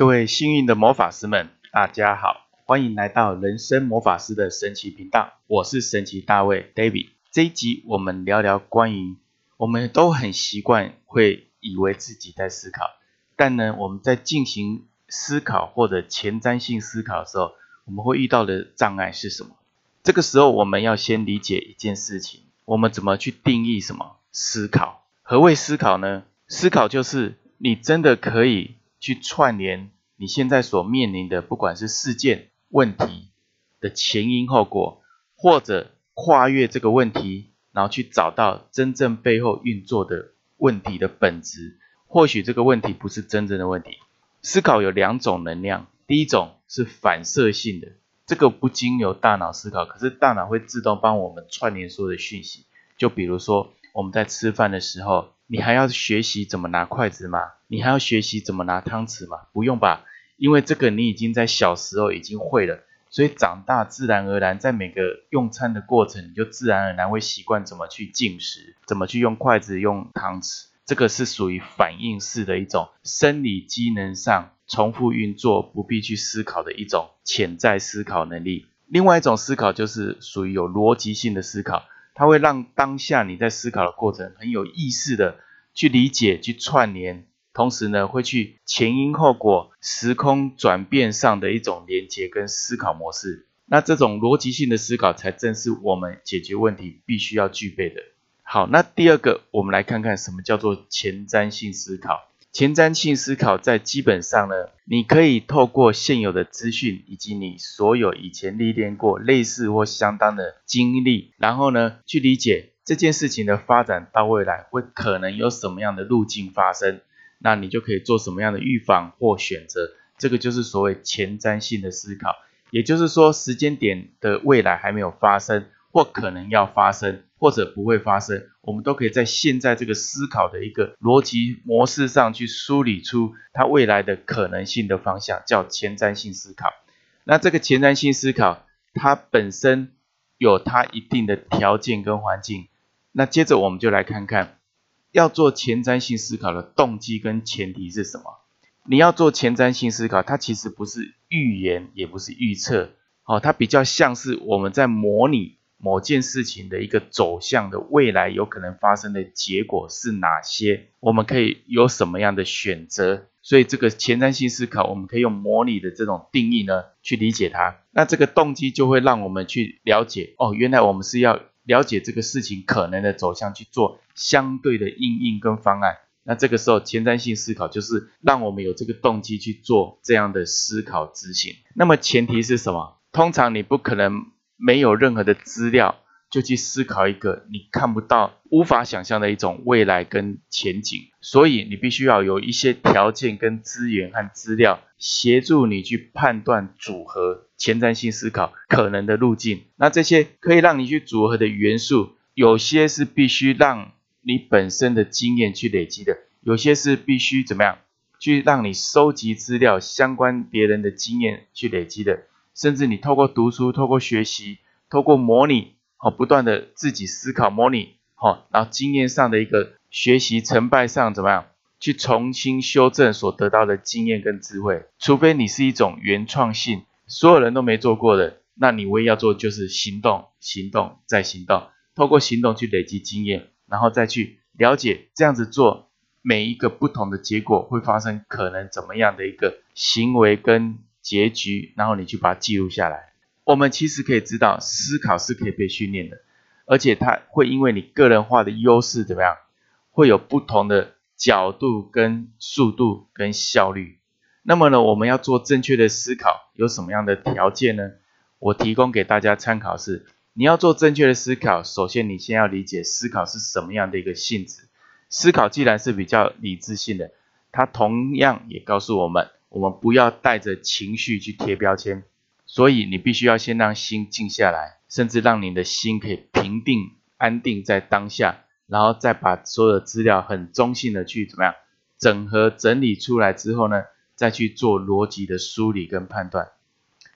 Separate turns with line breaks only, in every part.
各位幸运的魔法师们，大家好，欢迎来到人生魔法师的神奇频道，我是神奇大卫 David。这一集我们聊聊关于我们都很习惯会以为自己在思考，但呢我们在进行思考或者前瞻性思考的时候，我们会遇到的障碍是什么？这个时候我们要先理解一件事情，我们怎么去定义什么思考？何谓思考呢？思考就是你真的可以去串联你现在所面临的，不管是事件、问题的前因后果，或者跨越这个问题，然后去找到真正背后运作的问题的本质。或许这个问题不是真正的问题。思考有两种能量，第一种是反射性的，这个不经由大脑思考，可是大脑会自动帮我们串联所有的讯息。就比如说我们在吃饭的时候。你还要学习怎么拿筷子吗？你还要学习怎么拿汤匙吗？不用吧，因为这个你已经在小时候已经会了，所以长大自然而然在每个用餐的过程，你就自然而然会习惯怎么去进食，怎么去用筷子、用汤匙。这个是属于反应式的一种生理机能上重复运作，不必去思考的一种潜在思考能力。另外一种思考就是属于有逻辑性的思考。它会让当下你在思考的过程很有意识的去理解、去串联，同时呢，会去前因后果、时空转变上的一种连接跟思考模式。那这种逻辑性的思考，才正是我们解决问题必须要具备的。好，那第二个，我们来看看什么叫做前瞻性思考。前瞻性思考在基本上呢，你可以透过现有的资讯以及你所有以前历练过类似或相当的经历，然后呢，去理解这件事情的发展到未来会可能有什么样的路径发生，那你就可以做什么样的预防或选择。这个就是所谓前瞻性的思考，也就是说时间点的未来还没有发生。或可能要发生，或者不会发生，我们都可以在现在这个思考的一个逻辑模式上去梳理出它未来的可能性的方向，叫前瞻性思考。那这个前瞻性思考，它本身有它一定的条件跟环境。那接着我们就来看看，要做前瞻性思考的动机跟前提是什么？你要做前瞻性思考，它其实不是预言，也不是预测，哦，它比较像是我们在模拟。某件事情的一个走向的未来有可能发生的结果是哪些？我们可以有什么样的选择？所以这个前瞻性思考，我们可以用模拟的这种定义呢去理解它。那这个动机就会让我们去了解哦，原来我们是要了解这个事情可能的走向，去做相对的应应跟方案。那这个时候前瞻性思考就是让我们有这个动机去做这样的思考执行。那么前提是什么？通常你不可能。没有任何的资料，就去思考一个你看不到、无法想象的一种未来跟前景，所以你必须要有一些条件跟资源和资料，协助你去判断组合前瞻性思考可能的路径。那这些可以让你去组合的元素，有些是必须让你本身的经验去累积的，有些是必须怎么样去让你收集资料、相关别人的经验去累积的。甚至你透过读书、透过学习、透过模拟，好，不断的自己思考模拟，好，然后经验上的一个学习成败上怎么样，去重新修正所得到的经验跟智慧。除非你是一种原创性，所有人都没做过的，那你唯一要做就是行动、行动再行动，透过行动去累积经验，然后再去了解这样子做每一个不同的结果会发生可能怎么样的一个行为跟。结局，然后你去把它记录下来。我们其实可以知道，思考是可以被训练的，而且它会因为你个人化的优势怎么样，会有不同的角度、跟速度、跟效率。那么呢，我们要做正确的思考，有什么样的条件呢？我提供给大家参考是：你要做正确的思考，首先你先要理解思考是什么样的一个性质。思考既然是比较理智性的，它同样也告诉我们。我们不要带着情绪去贴标签，所以你必须要先让心静下来，甚至让你的心可以平定、安定在当下，然后再把所有的资料很中性的去怎么样整合整理出来之后呢，再去做逻辑的梳理跟判断。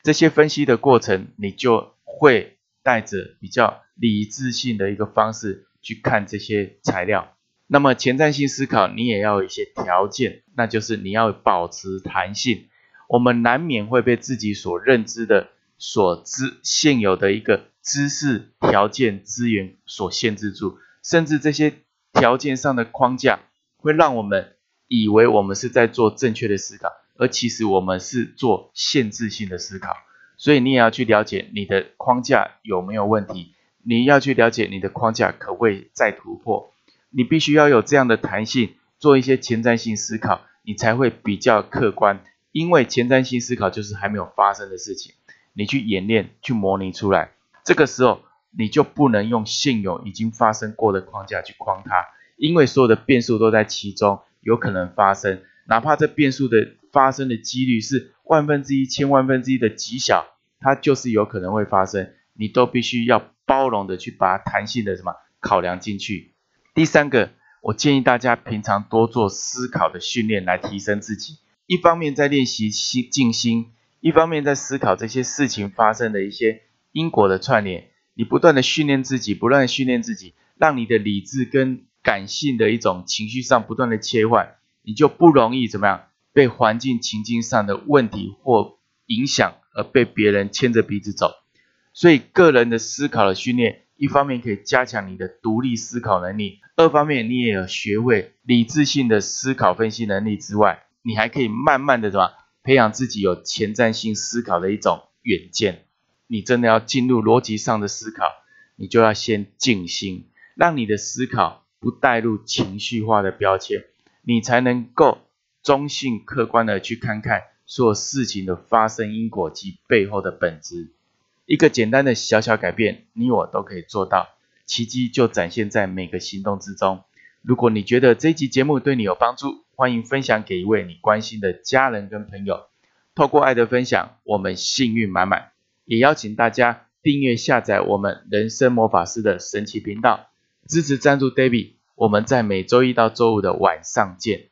这些分析的过程，你就会带着比较理智性的一个方式去看这些材料。那么前瞻性思考，你也要有一些条件，那就是你要保持弹性，我们难免会被自己所认知的、所知现有的一个知识、条件、资源所限制住，甚至这些条件上的框架会让我们以为我们是在做正确的思考，而其实我们是做限制性的思考。所以你也要去了解你的框架有没有问题，你要去了解你的框架可不可以再突破。你必须要有这样的弹性，做一些前瞻性思考，你才会比较客观。因为前瞻性思考就是还没有发生的事情，你去演练、去模拟出来，这个时候你就不能用现有已经发生过的框架去框它，因为所有的变数都在其中，有可能发生，哪怕这变数的发生的几率是万分之一、千万分之一的极小，它就是有可能会发生，你都必须要包容的去把它弹性的什么考量进去。第三个，我建议大家平常多做思考的训练来提升自己。一方面在练习心静心，一方面在思考这些事情发生的一些因果的串联。你不断的训练自己，不断的训练自己，让你的理智跟感性的一种情绪上不断的切换，你就不容易怎么样被环境情境上的问题或影响而被别人牵着鼻子走。所以个人的思考的训练，一方面可以加强你的独立思考能力，二方面你也有学会理智性的思考分析能力之外。你还可以慢慢的什么培养自己有前瞻性思考的一种远见。你真的要进入逻辑上的思考，你就要先静心，让你的思考不带入情绪化的标签，你才能够中性客观的去看看所有事情的发生因果及背后的本质。一个简单的小小改变，你我都可以做到，奇迹就展现在每个行动之中。如果你觉得这集节目对你有帮助，欢迎分享给一位你关心的家人跟朋友。透过爱的分享，我们幸运满满。也邀请大家订阅下载我们人生魔法师的神奇频道，支持赞助 David。我们在每周一到周五的晚上见。